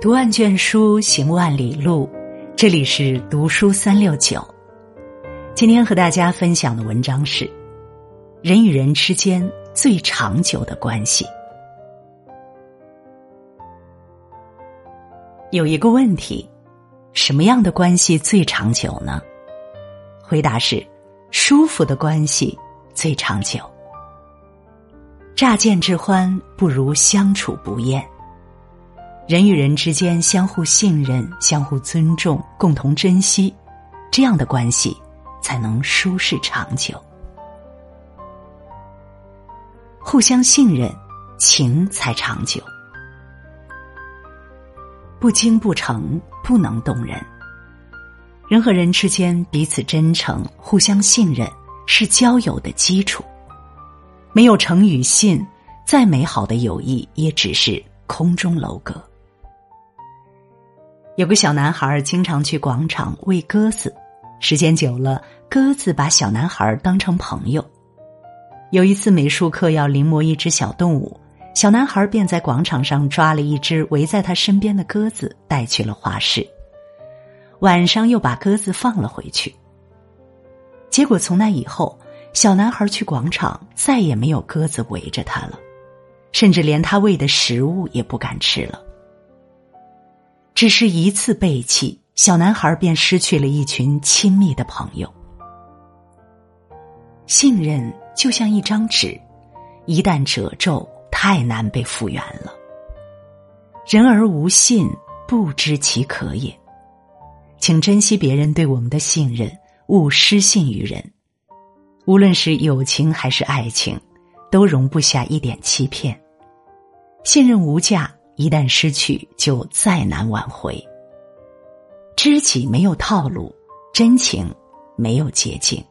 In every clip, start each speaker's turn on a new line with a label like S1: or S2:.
S1: 读万卷书，行万里路。这里是读书三六九。今天和大家分享的文章是：人与人之间最长久的关系。有一个问题：什么样的关系最长久呢？回答是：舒服的关系最长久。乍见之欢，不如相处不厌。人与人之间相互信任、相互尊重、共同珍惜，这样的关系才能舒适长久。互相信任，情才长久。不精不诚，不能动人。人和人之间彼此真诚、互相信任，是交友的基础。没有诚与信，再美好的友谊也只是空中楼阁。有个小男孩经常去广场喂鸽子，时间久了，鸽子把小男孩当成朋友。有一次美术课要临摹一只小动物，小男孩便在广场上抓了一只围在他身边的鸽子带去了画室。晚上又把鸽子放了回去。结果从那以后，小男孩去广场再也没有鸽子围着他了，甚至连他喂的食物也不敢吃了。只是一次背弃，小男孩便失去了一群亲密的朋友。信任就像一张纸，一旦褶皱，太难被复原了。人而无信，不知其可也。请珍惜别人对我们的信任，勿失信于人。无论是友情还是爱情，都容不下一点欺骗。信任无价。一旦失去，就再难挽回。知己没有套路，真情没有捷径，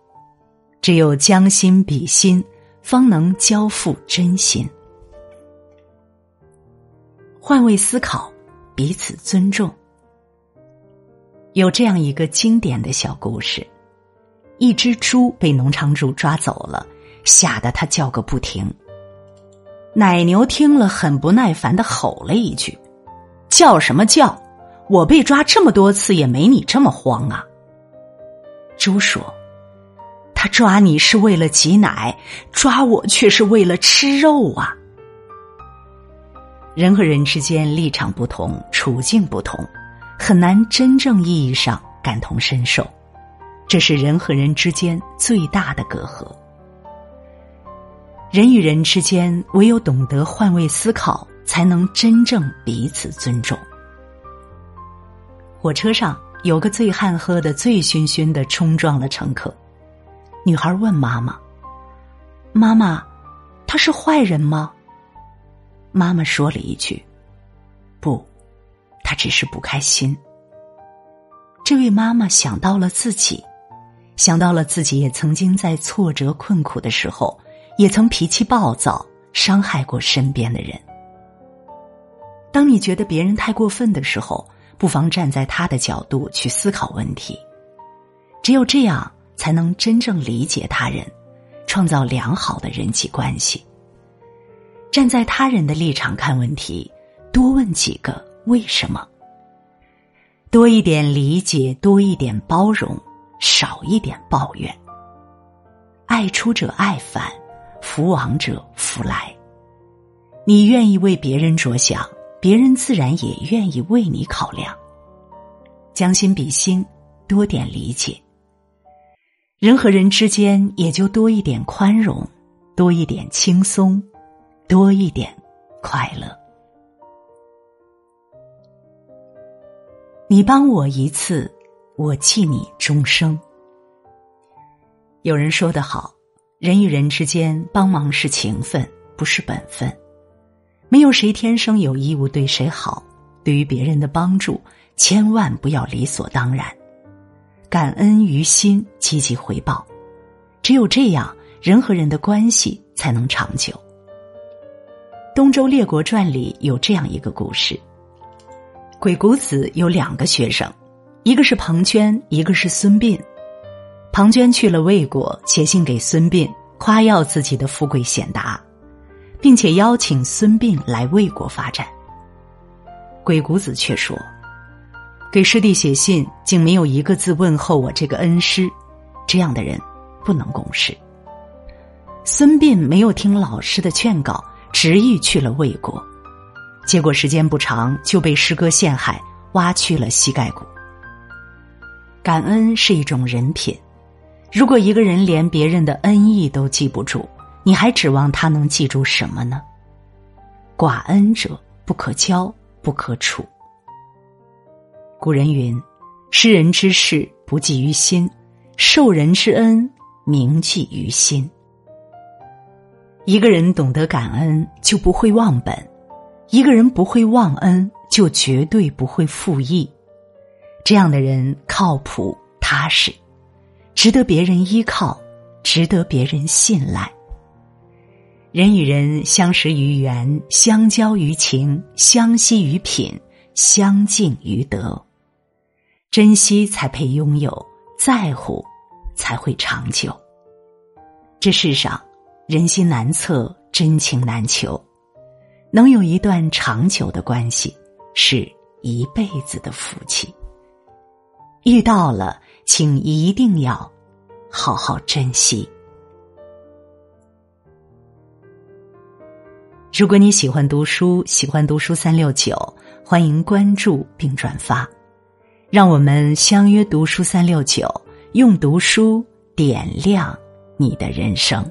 S1: 只有将心比心，方能交付真心。换位思考，彼此尊重。有这样一个经典的小故事：一只猪被农场主抓走了，吓得他叫个不停。奶牛听了，很不耐烦的吼了一句：“叫什么叫？我被抓这么多次，也没你这么慌啊！”猪说：“他抓你是为了挤奶，抓我却是为了吃肉啊！”人和人之间立场不同，处境不同，很难真正意义上感同身受，这是人和人之间最大的隔阂。人与人之间，唯有懂得换位思考，才能真正彼此尊重。火车上有个醉汉喝得醉醺醺的，冲撞了乘客。女孩问妈妈：“妈妈，他是坏人吗？”妈妈说了一句：“不，他只是不开心。”这位妈妈想到了自己，想到了自己也曾经在挫折困苦的时候。也曾脾气暴躁，伤害过身边的人。当你觉得别人太过分的时候，不妨站在他的角度去思考问题。只有这样，才能真正理解他人，创造良好的人际关系。站在他人的立场看问题，多问几个为什么，多一点理解，多一点包容，少一点抱怨。爱出者爱返。福往者福来，你愿意为别人着想，别人自然也愿意为你考量。将心比心，多点理解，人和人之间也就多一点宽容，多一点轻松，多一点快乐。你帮我一次，我记你终生。有人说得好。人与人之间，帮忙是情分，不是本分。没有谁天生有义务对谁好。对于别人的帮助，千万不要理所当然，感恩于心，积极回报。只有这样，人和人的关系才能长久。《东周列国传》里有这样一个故事：鬼谷子有两个学生，一个是庞涓，一个是孙膑。庞涓去了魏国，写信给孙膑，夸耀自己的富贵显达，并且邀请孙膑来魏国发展。鬼谷子却说：“给师弟写信，竟没有一个字问候我这个恩师，这样的人不能共事。”孙膑没有听老师的劝告，执意去了魏国，结果时间不长就被师哥陷害，挖去了膝盖骨。感恩是一种人品，如果一个人连别人的恩义都记不住，你还指望他能记住什么呢？寡恩者不可交。不可处。古人云：“施人之事不记于心，受人之恩铭记于心。”一个人懂得感恩，就不会忘本；一个人不会忘恩，就绝对不会负义。这样的人靠谱踏实，值得别人依靠，值得别人信赖。人与人相识于缘，相交于情，相惜于品，相敬于德。珍惜才配拥有，在乎才会长久。这世上人心难测，真情难求，能有一段长久的关系，是一辈子的福气。遇到了，请一定要好好珍惜。如果你喜欢读书，喜欢读书三六九，欢迎关注并转发，让我们相约读书三六九，用读书点亮你的人生。